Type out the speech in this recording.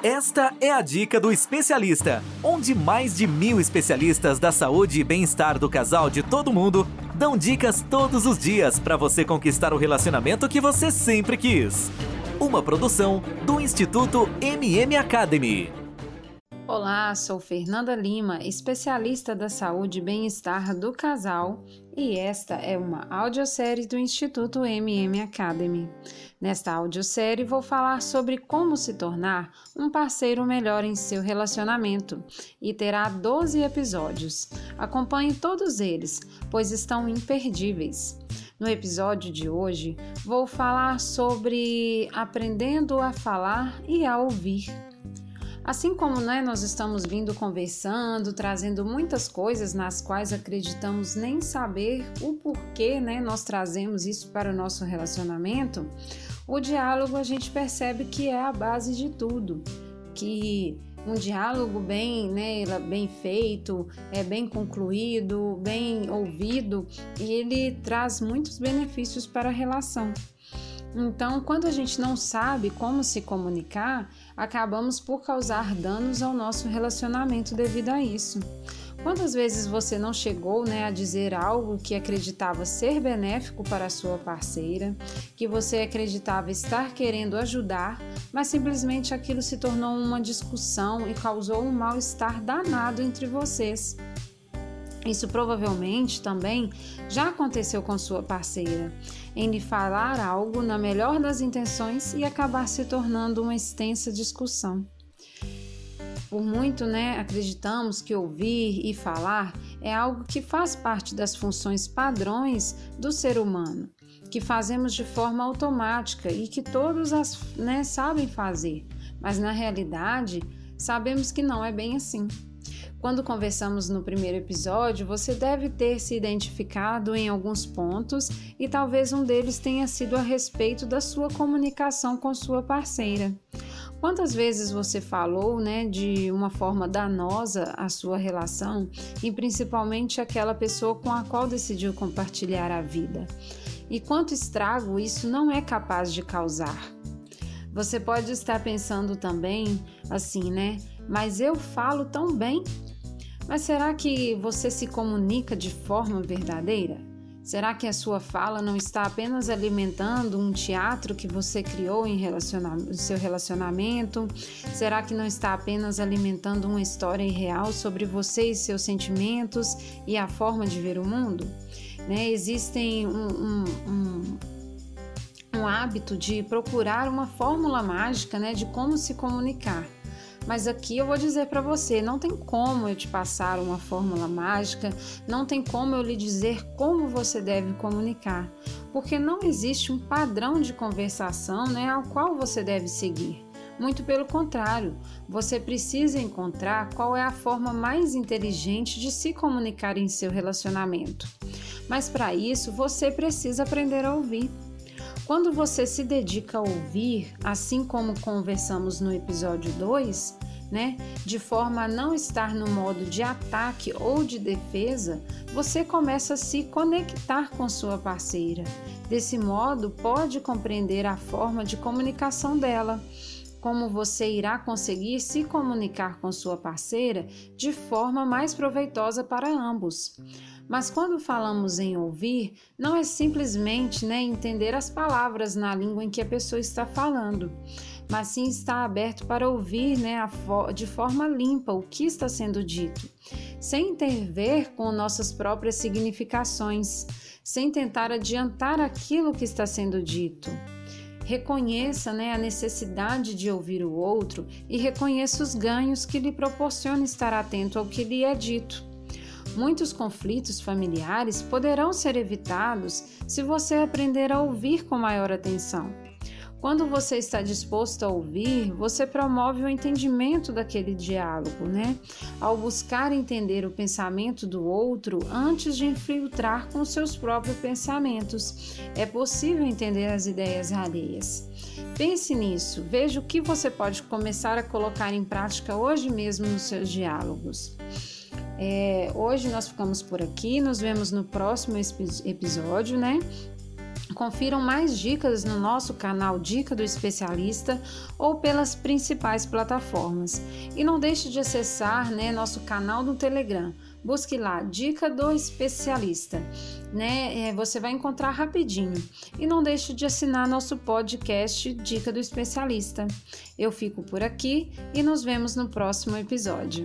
Esta é a dica do especialista, onde mais de mil especialistas da saúde e bem-estar do casal de todo mundo dão dicas todos os dias para você conquistar o relacionamento que você sempre quis. Uma produção do Instituto MM Academy. Olá, sou Fernanda Lima, especialista da saúde e bem-estar do casal, e esta é uma audiosérie do Instituto MM Academy. Nesta audiosérie vou falar sobre como se tornar um parceiro melhor em seu relacionamento e terá 12 episódios. Acompanhe todos eles, pois estão imperdíveis. No episódio de hoje, vou falar sobre aprendendo a falar e a ouvir. Assim como né, nós estamos vindo conversando, trazendo muitas coisas nas quais acreditamos nem saber o porquê né, nós trazemos isso para o nosso relacionamento, o diálogo a gente percebe que é a base de tudo. Que um diálogo bem, né, bem feito, é bem concluído, bem ouvido, ele traz muitos benefícios para a relação. Então, quando a gente não sabe como se comunicar, acabamos por causar danos ao nosso relacionamento devido a isso. Quantas vezes você não chegou né, a dizer algo que acreditava ser benéfico para a sua parceira, que você acreditava estar querendo ajudar, mas simplesmente aquilo se tornou uma discussão e causou um mal-estar danado entre vocês? Isso provavelmente também já aconteceu com sua parceira, em lhe falar algo na melhor das intenções e acabar se tornando uma extensa discussão. Por muito, né, acreditamos que ouvir e falar é algo que faz parte das funções padrões do ser humano, que fazemos de forma automática e que todos as, né, sabem fazer, mas na realidade sabemos que não é bem assim. Quando conversamos no primeiro episódio, você deve ter se identificado em alguns pontos e talvez um deles tenha sido a respeito da sua comunicação com sua parceira. Quantas vezes você falou, né, de uma forma danosa a sua relação e principalmente aquela pessoa com a qual decidiu compartilhar a vida? E quanto estrago isso não é capaz de causar? Você pode estar pensando também assim, né? Mas eu falo tão bem. Mas será que você se comunica de forma verdadeira? Será que a sua fala não está apenas alimentando um teatro que você criou em relaciona seu relacionamento? Será que não está apenas alimentando uma história irreal sobre você e seus sentimentos e a forma de ver o mundo? Né? Existem um, um, um um hábito de procurar uma fórmula mágica né, de como se comunicar. Mas aqui eu vou dizer para você, não tem como eu te passar uma fórmula mágica, não tem como eu lhe dizer como você deve comunicar, porque não existe um padrão de conversação, né, ao qual você deve seguir. Muito pelo contrário, você precisa encontrar qual é a forma mais inteligente de se comunicar em seu relacionamento. Mas para isso, você precisa aprender a ouvir. Quando você se dedica a ouvir, assim como conversamos no episódio 2, né, de forma a não estar no modo de ataque ou de defesa, você começa a se conectar com sua parceira. Desse modo, pode compreender a forma de comunicação dela como você irá conseguir se comunicar com sua parceira de forma mais proveitosa para ambos. Mas quando falamos em ouvir, não é simplesmente né, entender as palavras na língua em que a pessoa está falando, mas sim estar aberto para ouvir né, de forma limpa o que está sendo dito, sem intervir com nossas próprias significações, sem tentar adiantar aquilo que está sendo dito. Reconheça né, a necessidade de ouvir o outro e reconheça os ganhos que lhe proporciona estar atento ao que lhe é dito. Muitos conflitos familiares poderão ser evitados se você aprender a ouvir com maior atenção. Quando você está disposto a ouvir, você promove o entendimento daquele diálogo, né? Ao buscar entender o pensamento do outro antes de infiltrar com seus próprios pensamentos, é possível entender as ideias alheias. Pense nisso, veja o que você pode começar a colocar em prática hoje mesmo nos seus diálogos. É, hoje nós ficamos por aqui, nos vemos no próximo episódio, né? Confiram mais dicas no nosso canal Dica do Especialista ou pelas principais plataformas. E não deixe de acessar né, nosso canal do Telegram. Busque lá Dica do Especialista. Né? É, você vai encontrar rapidinho. E não deixe de assinar nosso podcast Dica do Especialista. Eu fico por aqui e nos vemos no próximo episódio.